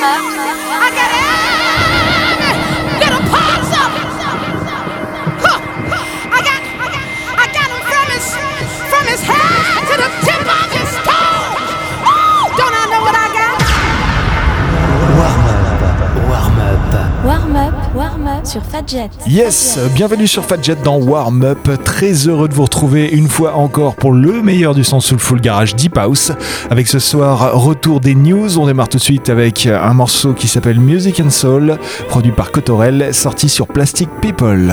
I got it. Sur Fadjet. Yes, bienvenue sur Fadjet dans Warm Up. Très heureux de vous retrouver une fois encore pour le meilleur du son Full Garage Deep House. Avec ce soir, retour des news. On démarre tout de suite avec un morceau qui s'appelle Music and Soul, produit par Cotorel, sorti sur Plastic People.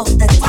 all the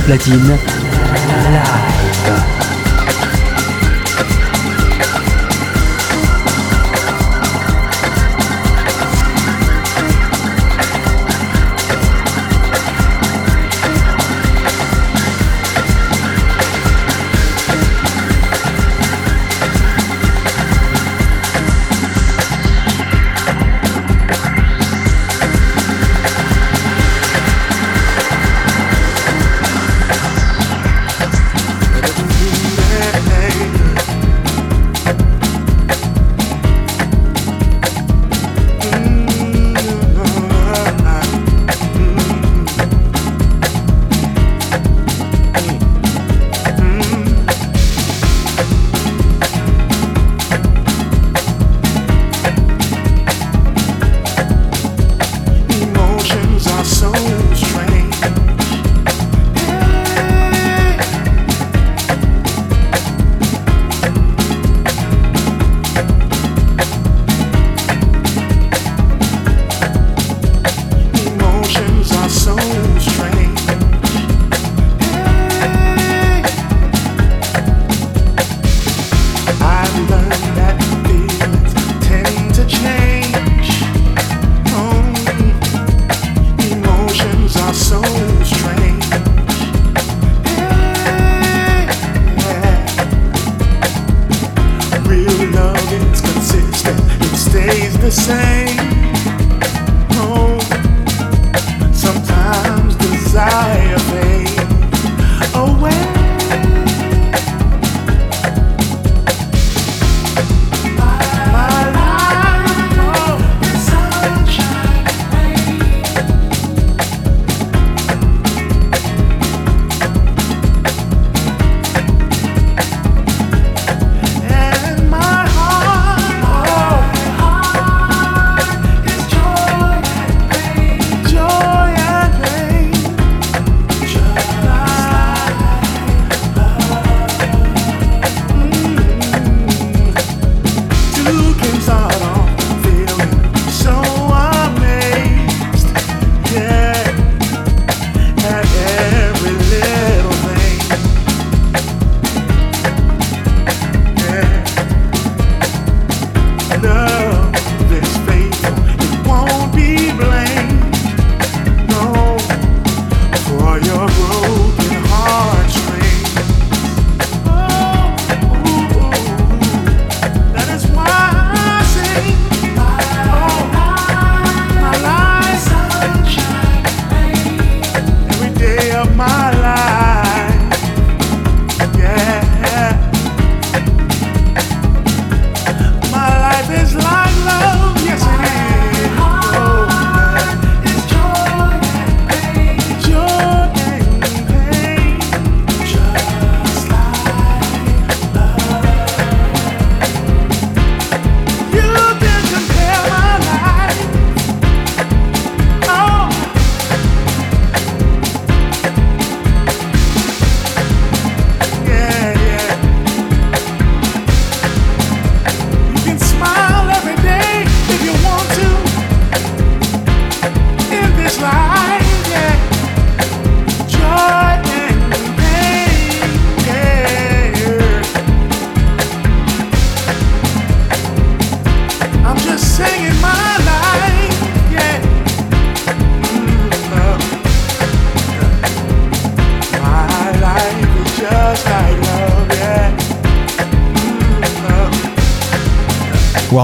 platine.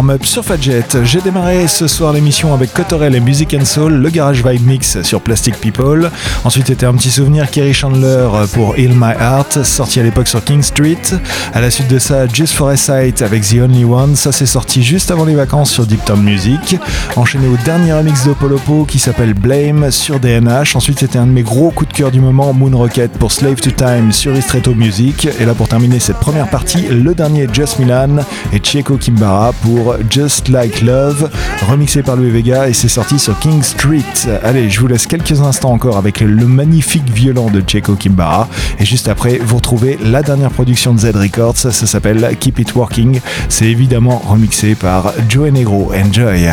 Warm-up sur Fadjet. J'ai démarré ce soir l'émission avec Cotterell et Music and Soul, le Garage Vibe Mix sur Plastic People. Ensuite était un petit souvenir Kerry Chandler pour Heal My Heart, sorti à l'époque sur King Street. À la suite de ça, Just for a Sight avec The Only One, ça s'est sorti juste avant les vacances sur Deep Town Music. Enchaîné au dernier remix de Polopo qui s'appelle Blame sur DNH. Ensuite c'était un de mes gros coups de cœur du moment, Moon Rocket pour Slave to Time sur Ristretto Music. Et là pour terminer cette première partie, le dernier Just Milan et Chieko Kimbara pour Just Like Love, remixé par Louis Vega et c'est sorti sur King Street. Allez, je vous laisse quelques instants encore avec le magnifique violon de Chieko Kimbara et juste après, vous retrouvez la dernière production de Z Records, ça s'appelle Keep It Working. C'est évidemment remixé par Joe Negro. Enjoy!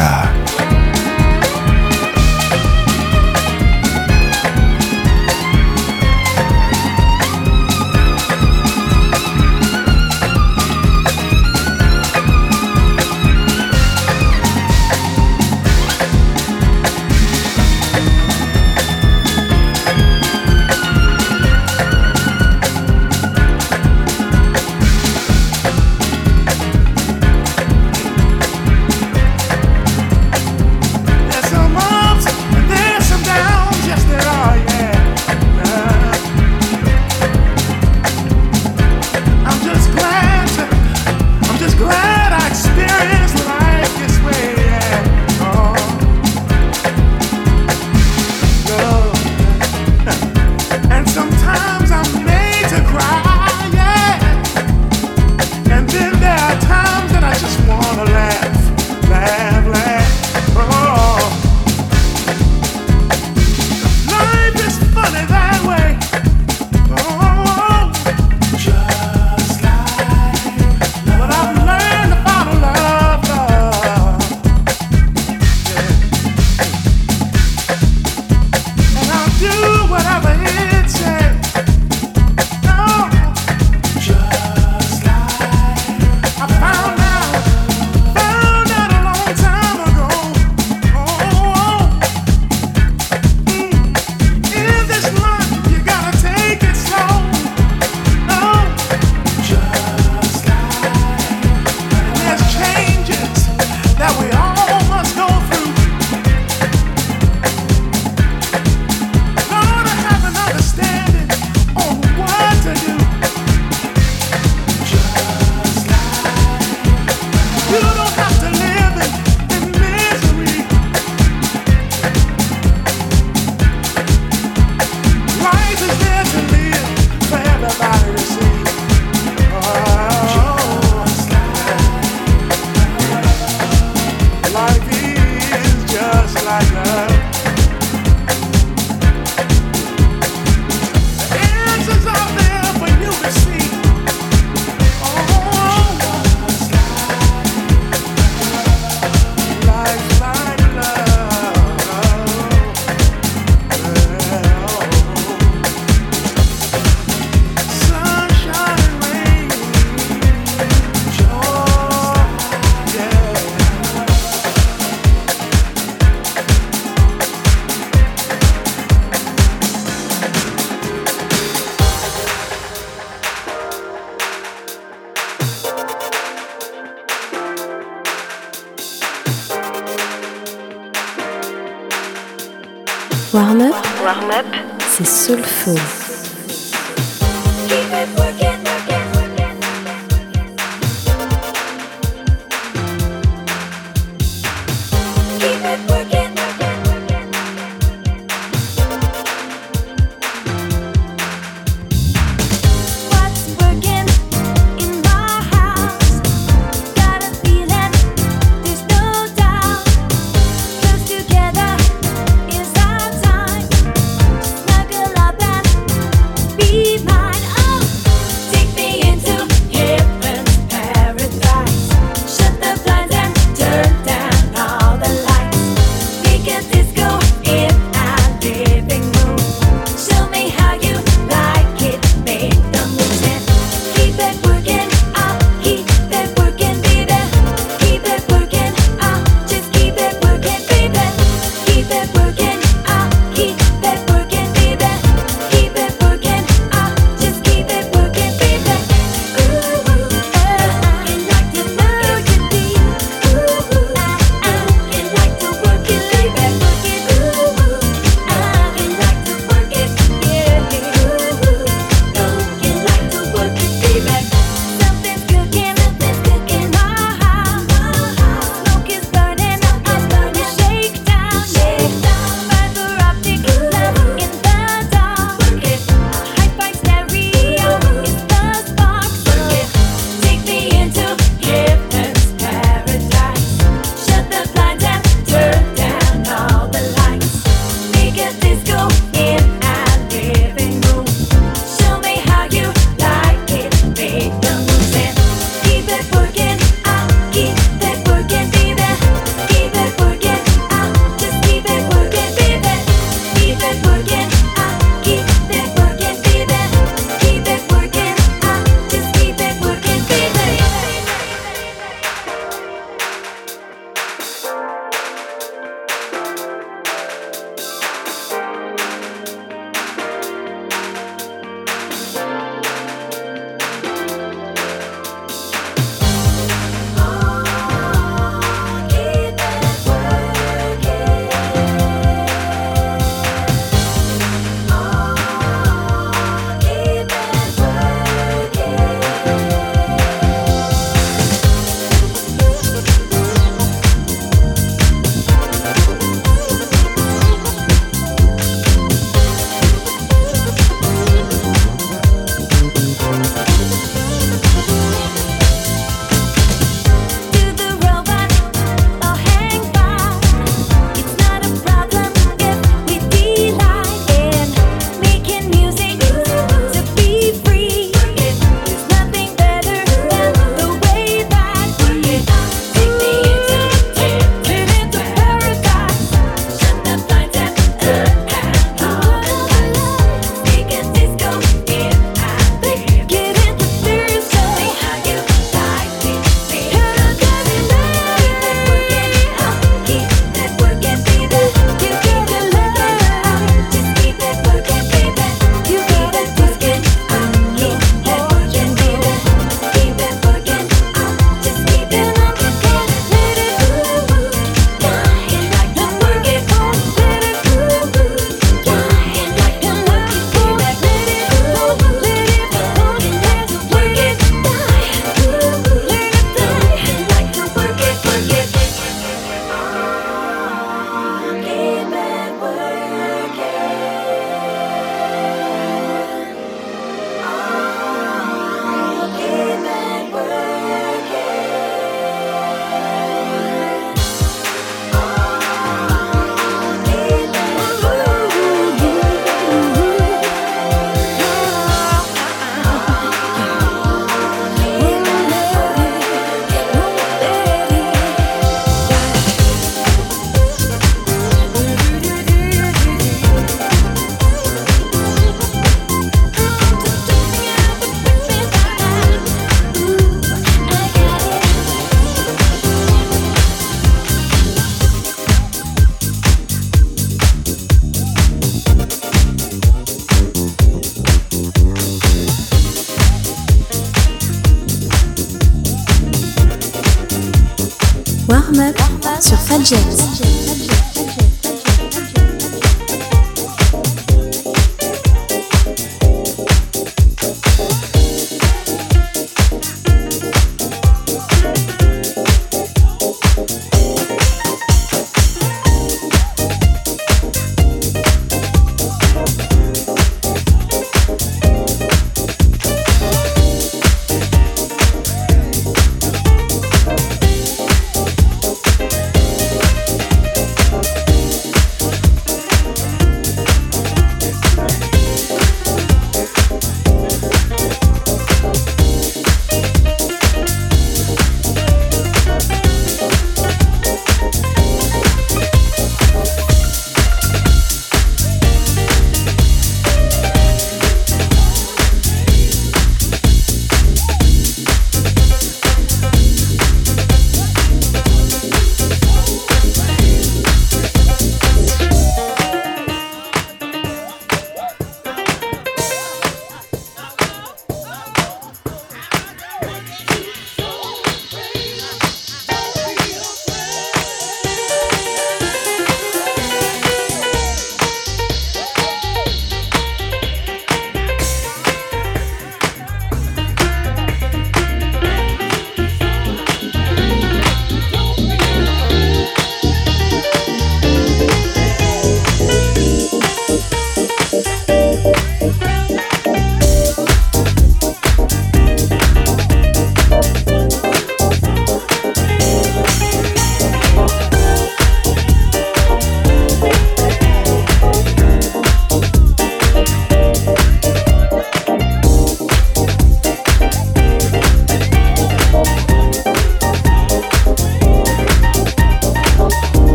Soulful.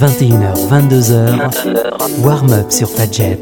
21h, 22h, warm up sur Fadjet.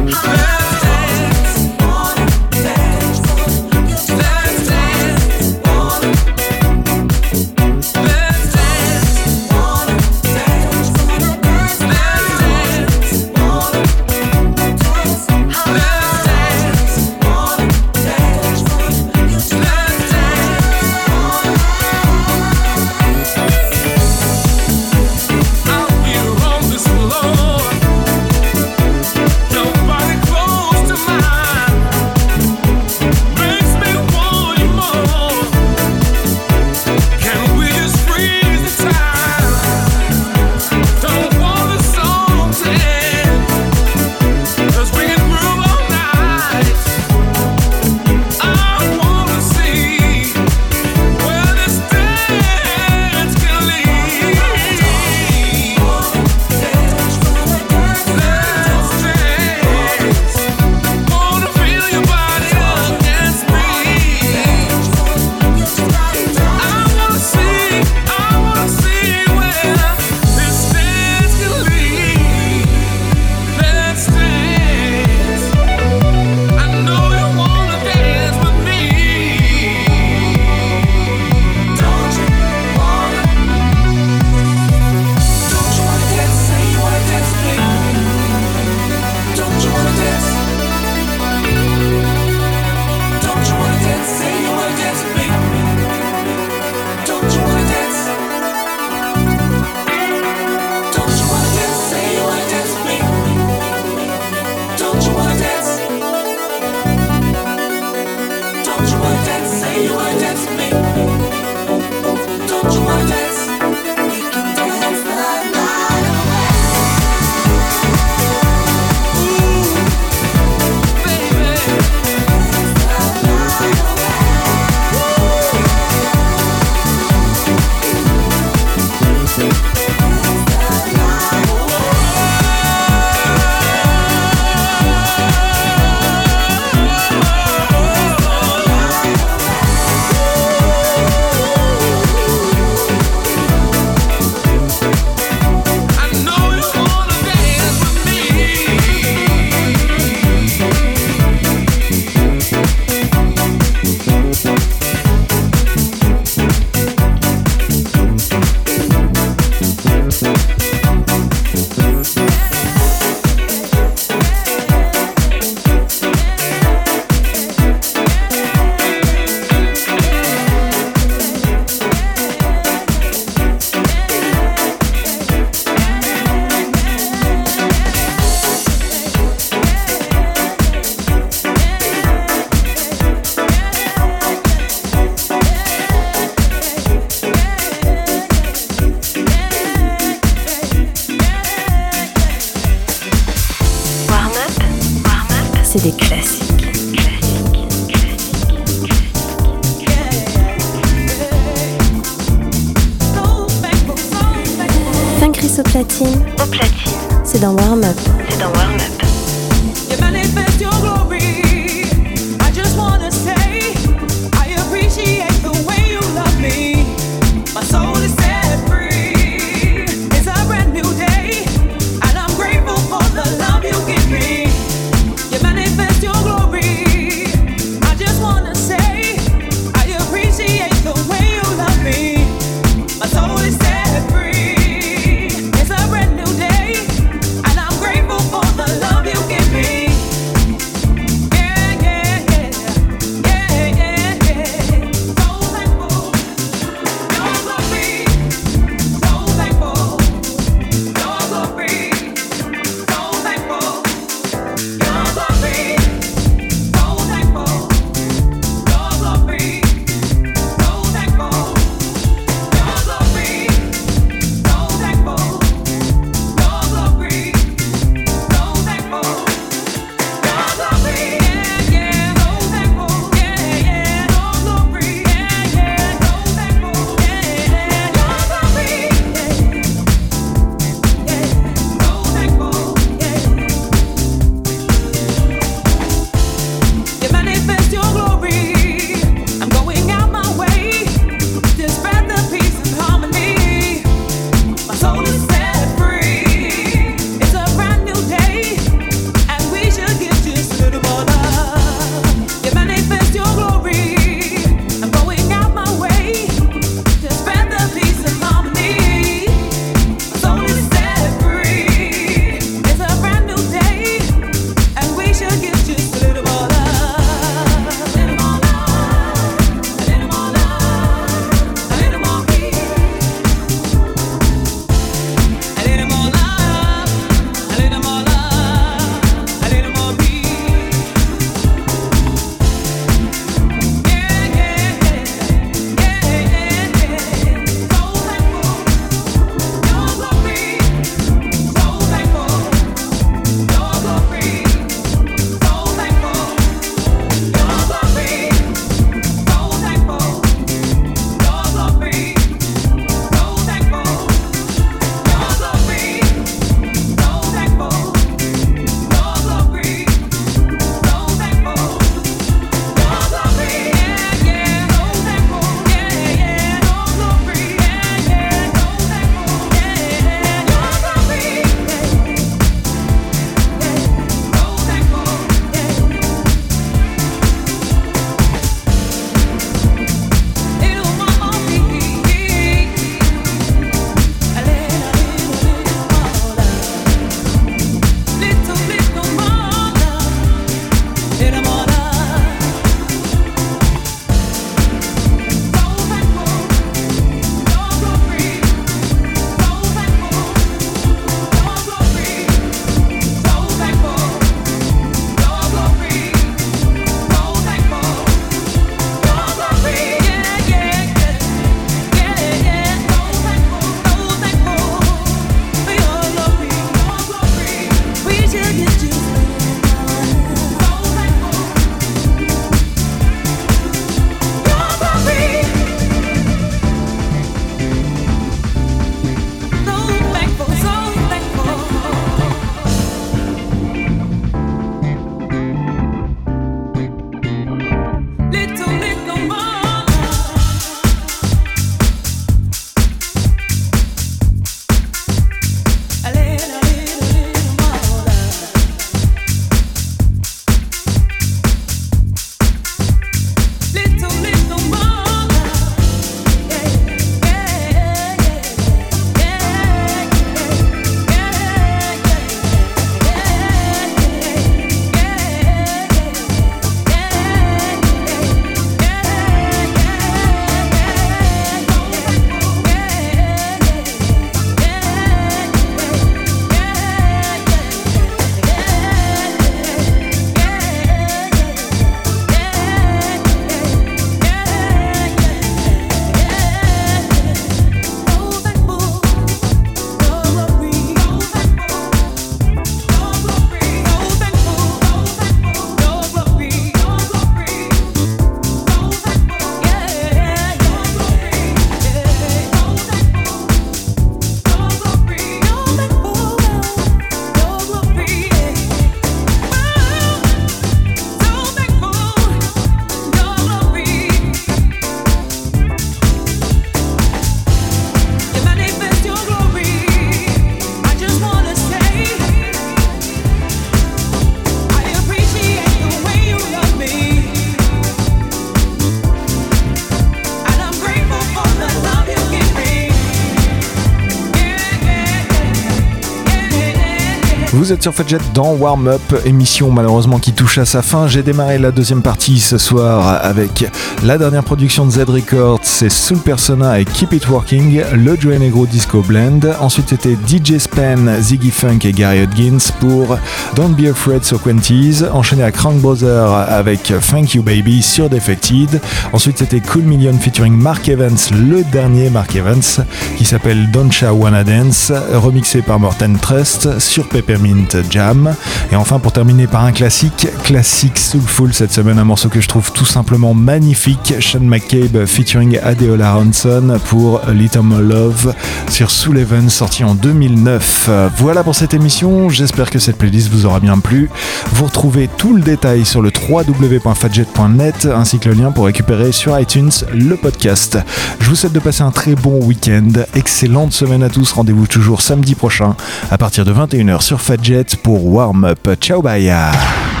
Vous êtes sur Fadjet dans Warm Up, émission malheureusement qui touche à sa fin. J'ai démarré la deuxième partie ce soir avec la dernière production de Z Records, c'est Soul Persona et Keep It Working, le Joe Negro Disco Blend. Ensuite c'était DJ Span, Ziggy Funk et Gary Hodgins pour Don't Be Afraid So Quenties. Enchaîné à Crank Brother avec Thank You Baby sur Defected. Ensuite c'était Cool Million featuring Mark Evans, le dernier Mark Evans, qui s'appelle Don't Cha Wanna Dance, remixé par Morten Trust sur Peppermint Jam. Et enfin pour terminer par un classique, classique soulful cette semaine, un morceau que je trouve tout simplement magnifique, Sean McCabe featuring Adeola Hanson pour Little More Love sur Soul Heaven sorti en 2009. Voilà pour cette émission, j'espère que cette playlist vous aura bien plu. Vous retrouvez tout le détail sur le www.fadjet.net ainsi que le lien pour récupérer sur iTunes le podcast. Je vous souhaite de passer un très bon week-end, excellente semaine à tous, rendez-vous toujours samedi prochain à partir de 21h sur Fadjet pour Warm Up. Ciao bye